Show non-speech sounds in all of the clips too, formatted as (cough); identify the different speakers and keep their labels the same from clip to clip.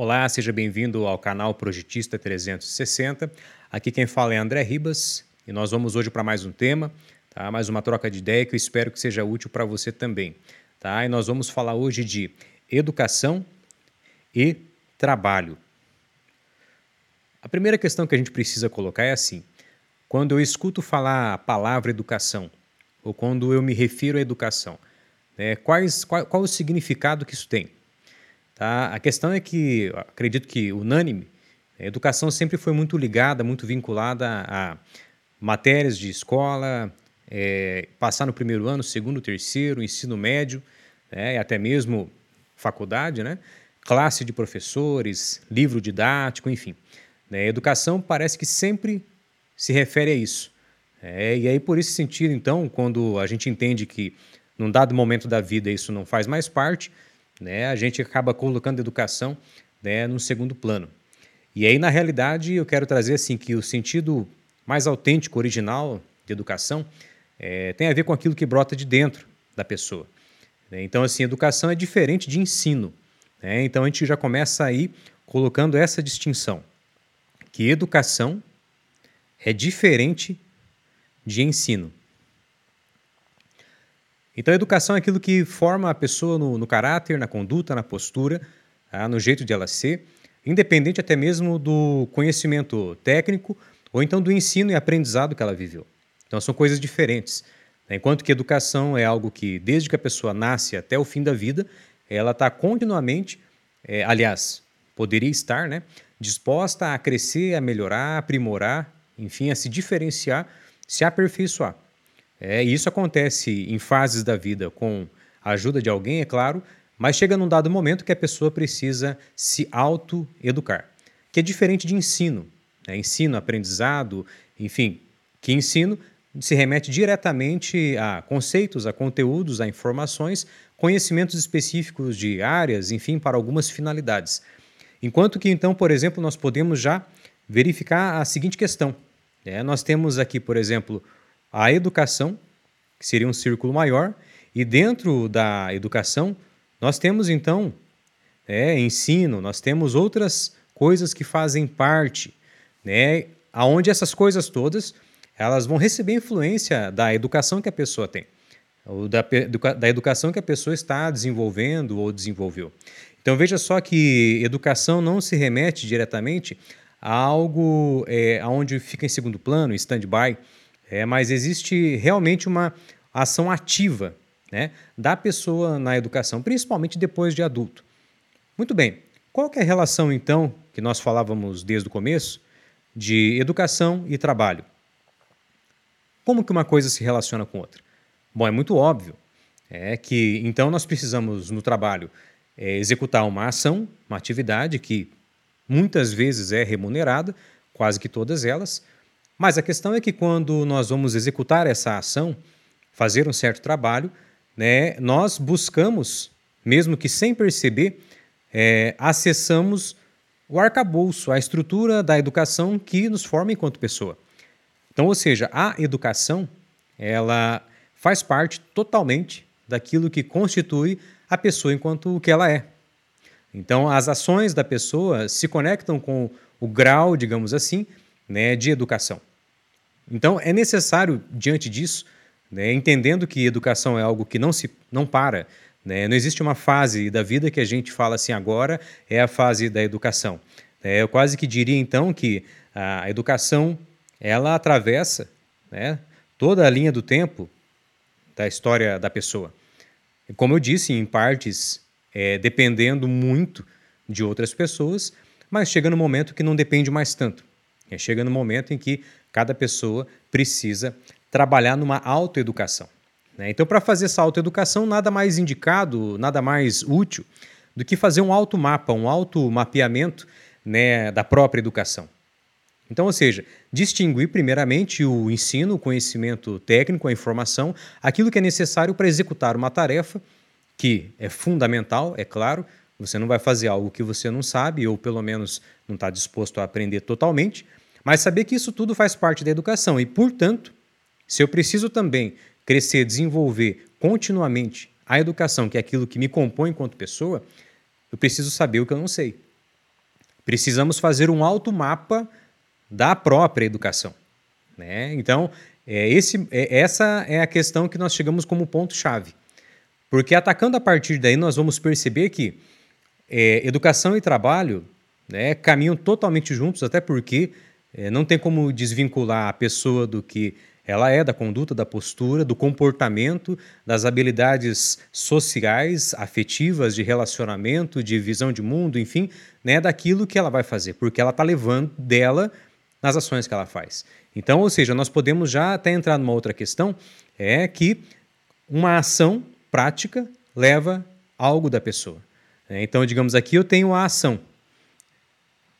Speaker 1: Olá, seja bem-vindo ao canal Projetista 360. Aqui quem fala é André Ribas e nós vamos hoje para mais um tema, tá? mais uma troca de ideia que eu espero que seja útil para você também. Tá? E nós vamos falar hoje de educação e trabalho. A primeira questão que a gente precisa colocar é assim: quando eu escuto falar a palavra educação, ou quando eu me refiro à educação, né, quais, qual, qual o significado que isso tem? Tá? A questão é que, acredito que unânime, a educação sempre foi muito ligada, muito vinculada a matérias de escola, é, passar no primeiro ano, segundo, terceiro, ensino médio, né, e até mesmo faculdade, né? classe de professores, livro didático, enfim. Né, educação parece que sempre se refere a isso. É, e aí, por esse sentido, então, quando a gente entende que num dado momento da vida isso não faz mais parte, né, a gente acaba colocando educação né, no segundo plano. E aí, na realidade, eu quero trazer assim que o sentido mais autêntico, original de educação é, tem a ver com aquilo que brota de dentro da pessoa. Né? Então, assim, educação é diferente de ensino. Né? Então, a gente já começa aí colocando essa distinção, que educação é diferente de ensino. Então, a educação é aquilo que forma a pessoa no, no caráter, na conduta, na postura, tá? no jeito de ela ser, independente até mesmo do conhecimento técnico ou então do ensino e aprendizado que ela viveu. Então, são coisas diferentes. Né? Enquanto que educação é algo que, desde que a pessoa nasce até o fim da vida, ela está continuamente, é, aliás, poderia estar, né, disposta a crescer, a melhorar, a aprimorar, enfim, a se diferenciar, se aperfeiçoar. É, isso acontece em fases da vida com a ajuda de alguém, é claro, mas chega num dado momento que a pessoa precisa se auto-educar, que é diferente de ensino. Né? Ensino, aprendizado, enfim, que ensino se remete diretamente a conceitos, a conteúdos, a informações, conhecimentos específicos de áreas, enfim, para algumas finalidades. Enquanto que, então, por exemplo, nós podemos já verificar a seguinte questão. É, nós temos aqui, por exemplo, a educação, que seria um círculo maior, e dentro da educação nós temos então é, ensino, nós temos outras coisas que fazem parte, né, aonde essas coisas todas elas vão receber influência da educação que a pessoa tem, ou da, da educação que a pessoa está desenvolvendo ou desenvolveu. Então veja só que educação não se remete diretamente a algo é, onde fica em segundo plano, stand-by, é, mas existe realmente uma ação ativa né, da pessoa na educação, principalmente depois de adulto. Muito bem, qual é a relação então que nós falávamos desde o começo de educação e trabalho? Como que uma coisa se relaciona com outra? Bom, é muito óbvio. É que então nós precisamos no trabalho é, executar uma ação, uma atividade que muitas vezes é remunerada, quase que todas elas, mas a questão é que quando nós vamos executar essa ação, fazer um certo trabalho, né, nós buscamos, mesmo que sem perceber, é, acessamos o arcabouço, a estrutura da educação que nos forma enquanto pessoa. Então, ou seja, a educação, ela faz parte totalmente daquilo que constitui a pessoa enquanto o que ela é. Então, as ações da pessoa se conectam com o grau, digamos assim, né, de educação. Então, é necessário, diante disso, né, entendendo que educação é algo que não, se, não para, né, não existe uma fase da vida que a gente fala assim, agora é a fase da educação. É, eu quase que diria, então, que a educação ela atravessa né, toda a linha do tempo da história da pessoa. Como eu disse, em partes é, dependendo muito de outras pessoas, mas chega no momento que não depende mais tanto. É, chega no momento em que cada pessoa precisa trabalhar numa autoeducação. Né? Então, para fazer essa autoeducação, nada mais indicado, nada mais útil do que fazer um automapa, um automapeamento né, da própria educação. Então, ou seja, distinguir primeiramente o ensino, o conhecimento técnico, a informação, aquilo que é necessário para executar uma tarefa que é fundamental, é claro, você não vai fazer algo que você não sabe ou pelo menos não está disposto a aprender totalmente, mas saber que isso tudo faz parte da educação e, portanto, se eu preciso também crescer, desenvolver continuamente a educação, que é aquilo que me compõe enquanto pessoa, eu preciso saber o que eu não sei. precisamos fazer um automapa da própria educação. Né? Então, é, esse, é, essa é a questão que nós chegamos como ponto-chave. Porque atacando a partir daí, nós vamos perceber que é, educação e trabalho né, caminham totalmente juntos, até porque é, não tem como desvincular a pessoa do que ela é, da conduta, da postura, do comportamento, das habilidades sociais, afetivas, de relacionamento, de visão de mundo, enfim, né, daquilo que ela vai fazer, porque ela está levando dela nas ações que ela faz. Então, ou seja, nós podemos já até entrar numa outra questão, é que uma ação prática leva algo da pessoa. Né. Então, digamos aqui, eu tenho a ação,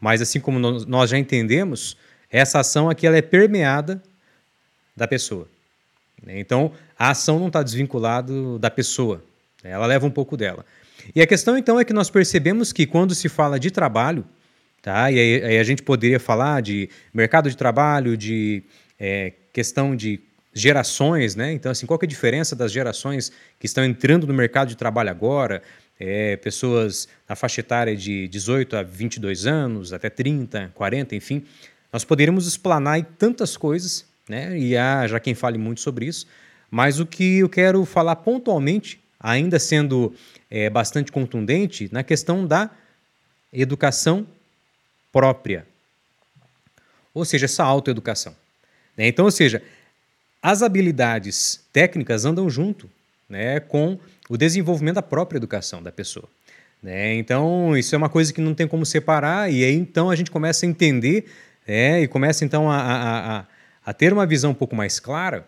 Speaker 1: mas assim como nós já entendemos, essa ação aqui ela é permeada da pessoa. Né? Então, a ação não está desvinculada da pessoa, né? ela leva um pouco dela. E a questão então é que nós percebemos que quando se fala de trabalho, tá? e aí, aí a gente poderia falar de mercado de trabalho, de é, questão de gerações, né? Então, assim, qual é a diferença das gerações que estão entrando no mercado de trabalho agora? É, pessoas na faixa etária de 18 a 22 anos, até 30, 40, enfim. Nós poderíamos explanar tantas coisas, né? E há já quem fale muito sobre isso. Mas o que eu quero falar pontualmente, ainda sendo é, bastante contundente, na questão da educação própria. Ou seja, essa autoeducação. Né? Então, ou seja, as habilidades técnicas andam junto né, com o desenvolvimento da própria educação da pessoa. Né? Então, isso é uma coisa que não tem como separar, e aí então a gente começa a entender é, e começa então a, a, a, a, ter uma visão um pouco mais clara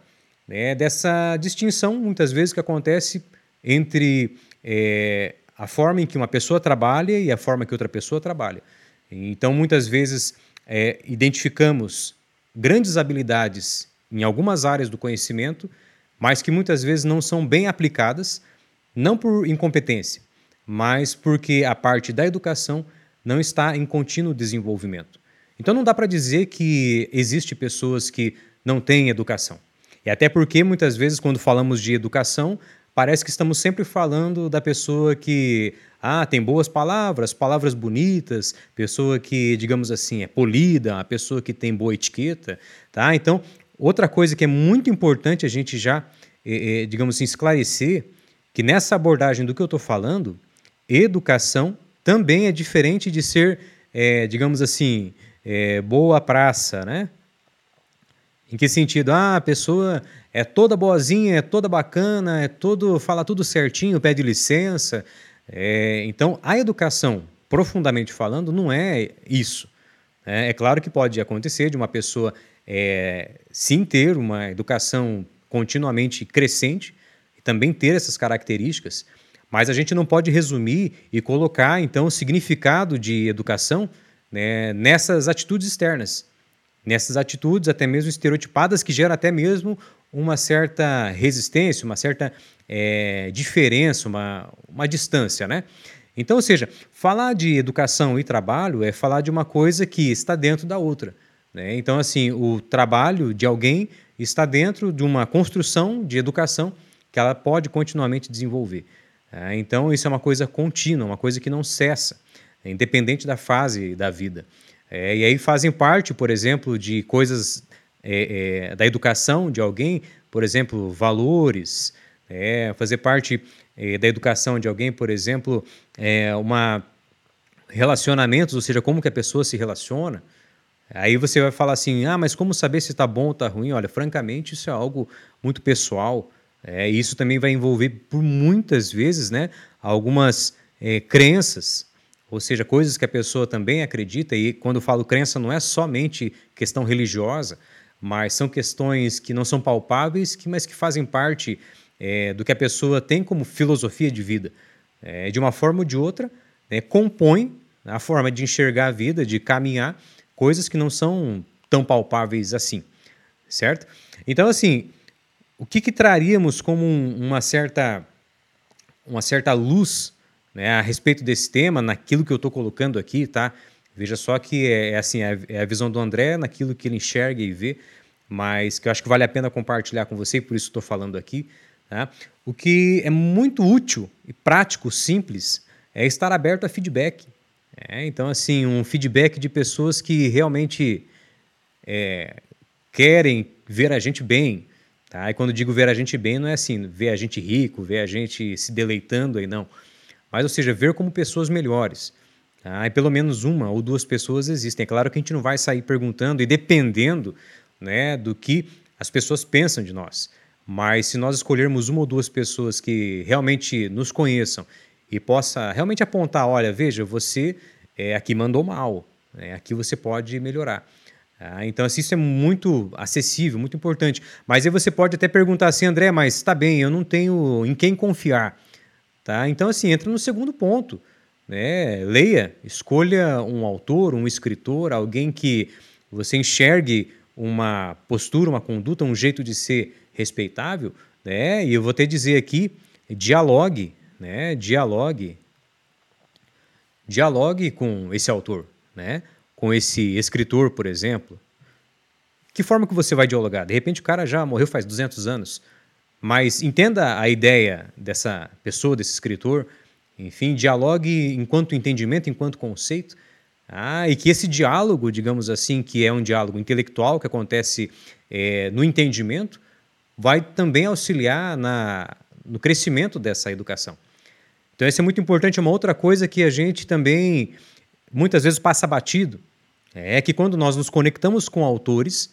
Speaker 1: né, dessa distinção, muitas vezes, que acontece entre é, a forma em que uma pessoa trabalha e a forma que outra pessoa trabalha. Então, muitas vezes, é, identificamos grandes habilidades em algumas áreas do conhecimento, mas que muitas vezes não são bem aplicadas, não por incompetência, mas porque a parte da educação não está em contínuo desenvolvimento. Então não dá para dizer que existe pessoas que não têm educação. E até porque muitas vezes quando falamos de educação, parece que estamos sempre falando da pessoa que ah, tem boas palavras, palavras bonitas, pessoa que, digamos assim, é polida, a pessoa que tem boa etiqueta, tá? Então, outra coisa que é muito importante a gente já, é, é, digamos assim, esclarecer, que nessa abordagem do que eu estou falando, educação também é diferente de ser, é, digamos assim, é, boa praça, né? Em que sentido? Ah, a pessoa é toda boazinha, é toda bacana, é todo fala tudo certinho, pede licença. É, então, a educação, profundamente falando, não é isso. É, é claro que pode acontecer de uma pessoa é, sim ter uma educação continuamente crescente também ter essas características, mas a gente não pode resumir e colocar então o significado de educação né, nessas atitudes externas, nessas atitudes até mesmo estereotipadas que geram até mesmo uma certa resistência, uma certa é, diferença, uma, uma distância, né? Então, ou seja, falar de educação e trabalho é falar de uma coisa que está dentro da outra. Né? Então, assim, o trabalho de alguém está dentro de uma construção de educação que ela pode continuamente desenvolver. É, então, isso é uma coisa contínua, uma coisa que não cessa independente da fase da vida. É, e aí fazem parte, por exemplo, de coisas é, da educação de alguém, por exemplo, valores, fazer parte da educação de alguém, por exemplo, uma relacionamentos, ou seja, como que a pessoa se relaciona. Aí você vai falar assim, ah, mas como saber se está bom ou está ruim? Olha, francamente, isso é algo muito pessoal. É, isso também vai envolver, por muitas vezes, né, algumas é, crenças ou seja, coisas que a pessoa também acredita, e quando falo crença não é somente questão religiosa, mas são questões que não são palpáveis, mas que fazem parte é, do que a pessoa tem como filosofia de vida. É, de uma forma ou de outra, né, compõe a forma de enxergar a vida, de caminhar, coisas que não são tão palpáveis assim, certo? Então, assim, o que, que traríamos como um, uma certa uma certa luz né, a respeito desse tema, naquilo que eu estou colocando aqui, tá? Veja só que é, é assim, é, é a visão do André naquilo que ele enxerga e vê, mas que eu acho que vale a pena compartilhar com você, por isso estou falando aqui. Tá? O que é muito útil e prático, simples, é estar aberto a feedback. É, então, assim, um feedback de pessoas que realmente é, querem ver a gente bem. Tá? E quando digo ver a gente bem, não é assim, ver a gente rico, ver a gente se deleitando aí, não. Mas, ou seja, ver como pessoas melhores. Tá? E pelo menos uma ou duas pessoas existem. É claro que a gente não vai sair perguntando e dependendo né, do que as pessoas pensam de nós. Mas se nós escolhermos uma ou duas pessoas que realmente nos conheçam e possa realmente apontar, olha, veja, você é, aqui mandou mal, né? aqui você pode melhorar. Ah, então, assim, isso é muito acessível, muito importante. Mas aí você pode até perguntar assim, André, mas está bem, eu não tenho em quem confiar. Tá? Então, assim, entra no segundo ponto. Né? Leia, escolha um autor, um escritor, alguém que você enxergue uma postura, uma conduta, um jeito de ser respeitável, né? E eu vou te dizer aqui, dialogue, né? Dialogue, dialogue com esse autor, né? Com esse escritor, por exemplo. Que forma que você vai dialogar? De repente o cara já morreu faz 200 anos, mas entenda a ideia dessa pessoa, desse escritor, enfim, dialogue enquanto entendimento, enquanto conceito, ah, e que esse diálogo, digamos assim, que é um diálogo intelectual que acontece é, no entendimento, vai também auxiliar na, no crescimento dessa educação. Então, isso é muito importante. Uma outra coisa que a gente também muitas vezes passa batido é que quando nós nos conectamos com autores,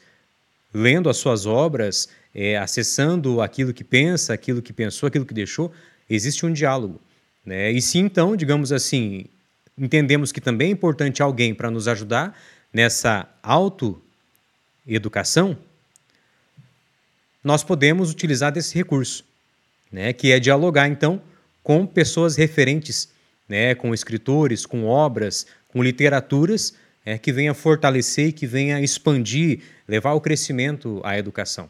Speaker 1: lendo as suas obras, é, acessando aquilo que pensa, aquilo que pensou, aquilo que deixou, existe um diálogo. Né? E se então, digamos assim, entendemos que também é importante alguém para nos ajudar nessa autoeducação, nós podemos utilizar desse recurso, né, que é dialogar então com pessoas referentes, né, com escritores, com obras, com literaturas é, que venha fortalecer e que venha expandir, levar o crescimento à educação.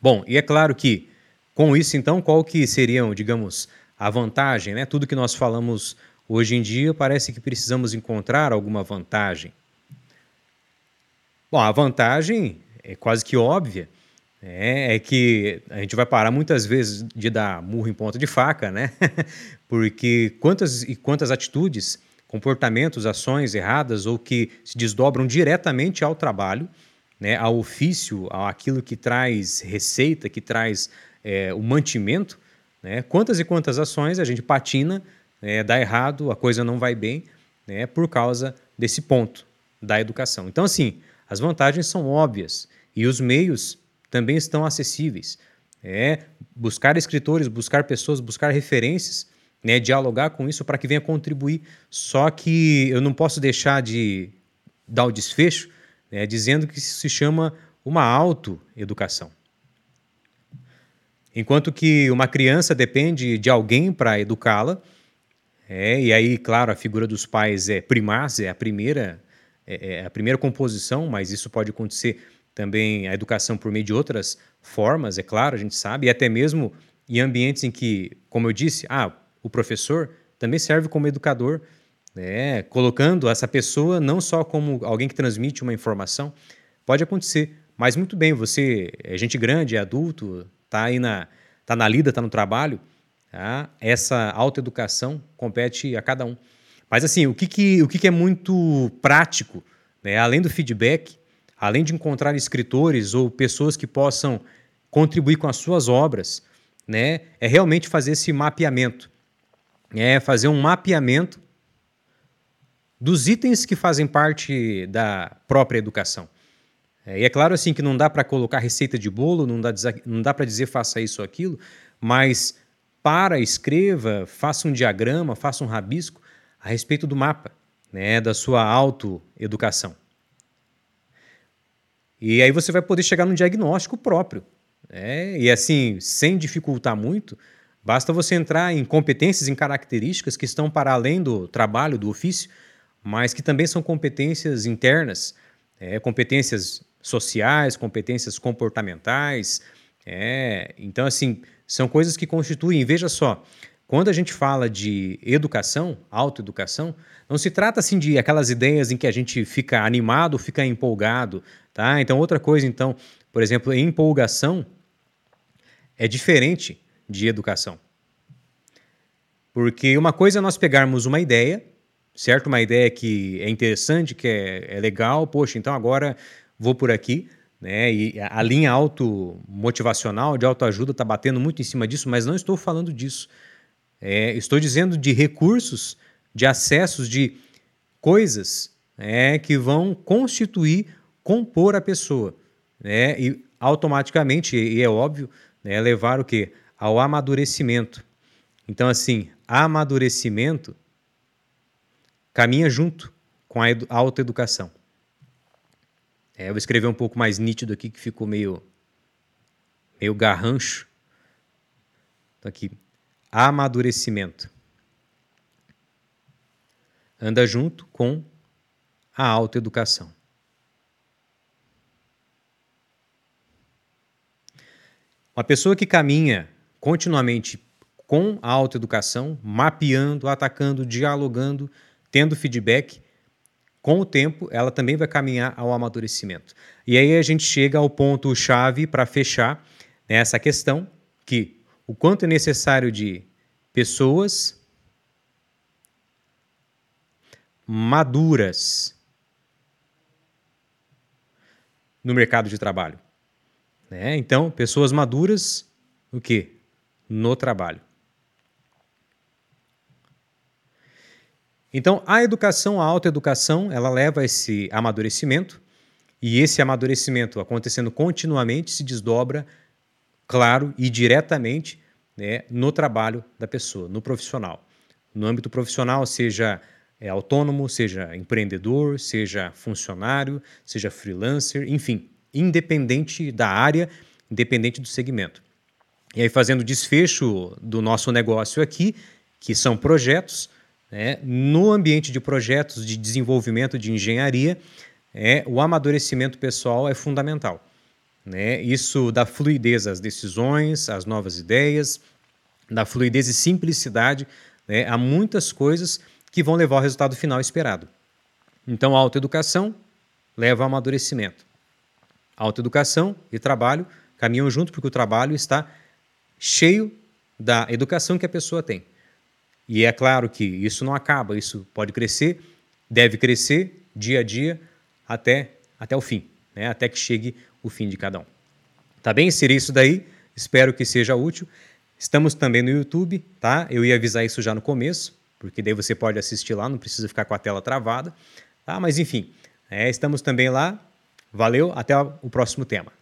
Speaker 1: Bom, e é claro que com isso então qual que seriam, digamos, a vantagem, né? Tudo que nós falamos hoje em dia parece que precisamos encontrar alguma vantagem. Bom, a vantagem é quase que óbvia, é, é, que a gente vai parar muitas vezes de dar murro em ponta de faca, né? (laughs) Porque quantas e quantas atitudes, comportamentos, ações erradas ou que se desdobram diretamente ao trabalho, né, ao ofício, àquilo que traz receita, que traz é, o mantimento, né? Quantas e quantas ações a gente patina, é, dá errado, a coisa não vai bem, né, por causa desse ponto da educação. Então, assim, as vantagens são óbvias e os meios também estão acessíveis. É buscar escritores, buscar pessoas, buscar referências, né, dialogar com isso para que venha contribuir. Só que eu não posso deixar de dar o desfecho né, dizendo que isso se chama uma autoeducação. Enquanto que uma criança depende de alguém para educá-la, é, e aí, claro, a figura dos pais é primar, é a primeira, é, é a primeira composição, mas isso pode acontecer também a educação por meio de outras formas, é claro, a gente sabe, e até mesmo em ambientes em que, como eu disse, ah, o professor também serve como educador, né, colocando essa pessoa não só como alguém que transmite uma informação, pode acontecer, mas muito bem, você é gente grande, é adulto, está aí na, tá na lida, está no trabalho, tá? essa autoeducação compete a cada um. Mas assim, o que, que, o que, que é muito prático, né, além do feedback, além de encontrar escritores ou pessoas que possam contribuir com as suas obras, né, é realmente fazer esse mapeamento. É fazer um mapeamento dos itens que fazem parte da própria educação. É, e é claro assim que não dá para colocar receita de bolo, não dá, não dá para dizer faça isso ou aquilo, mas para, escreva, faça um diagrama, faça um rabisco a respeito do mapa, né, da sua autoeducação. E aí você vai poder chegar num diagnóstico próprio. Né? E assim, sem dificultar muito, basta você entrar em competências, em características que estão para além do trabalho, do ofício, mas que também são competências internas, é, competências sociais, competências comportamentais. É, então, assim, são coisas que constituem, veja só, quando a gente fala de educação, autoeducação, não se trata assim de aquelas ideias em que a gente fica animado, fica empolgado, Tá? Então, outra coisa, então, por exemplo, empolgação é diferente de educação. Porque uma coisa é nós pegarmos uma ideia, certo? Uma ideia que é interessante, que é, é legal, poxa, então agora vou por aqui, né? E a linha auto-motivacional, de autoajuda, está batendo muito em cima disso, mas não estou falando disso. É, estou dizendo de recursos, de acessos, de coisas é, que vão constituir, compor a pessoa. Né? E automaticamente, e é óbvio, né, levar o quê? Ao amadurecimento. Então, assim, amadurecimento caminha junto com a autoeducação. É, eu vou escrever um pouco mais nítido aqui, que ficou meio, meio garrancho. Então, aqui, amadurecimento. Anda junto com a autoeducação. Uma pessoa que caminha continuamente com a autoeducação, mapeando, atacando, dialogando, tendo feedback, com o tempo ela também vai caminhar ao amadurecimento. E aí a gente chega ao ponto chave para fechar essa questão que o quanto é necessário de pessoas maduras no mercado de trabalho. Né? Então, pessoas maduras, o quê? No trabalho. Então, a educação, a autoeducação, ela leva a esse amadurecimento, e esse amadurecimento acontecendo continuamente se desdobra, claro e diretamente, né, no trabalho da pessoa, no profissional. No âmbito profissional, seja é, autônomo, seja empreendedor, seja funcionário, seja freelancer, enfim, independente da área, independente do segmento. E aí, fazendo desfecho do nosso negócio aqui, que são projetos, né, no ambiente de projetos de desenvolvimento de engenharia, é, o amadurecimento pessoal é fundamental. Né? Isso dá fluidez às decisões, às novas ideias, dá fluidez e simplicidade né, a muitas coisas que vão levar ao resultado final esperado. Então, a autoeducação leva ao amadurecimento. Autoeducação e trabalho caminham junto porque o trabalho está cheio da educação que a pessoa tem. E é claro que isso não acaba, isso pode crescer, deve crescer dia a dia até, até o fim, né? até que chegue o fim de cada um. Tá bem? Seria isso daí. Espero que seja útil. Estamos também no YouTube, tá? Eu ia avisar isso já no começo, porque daí você pode assistir lá, não precisa ficar com a tela travada. Tá? Mas enfim, é, estamos também lá. Valeu, até o próximo tema.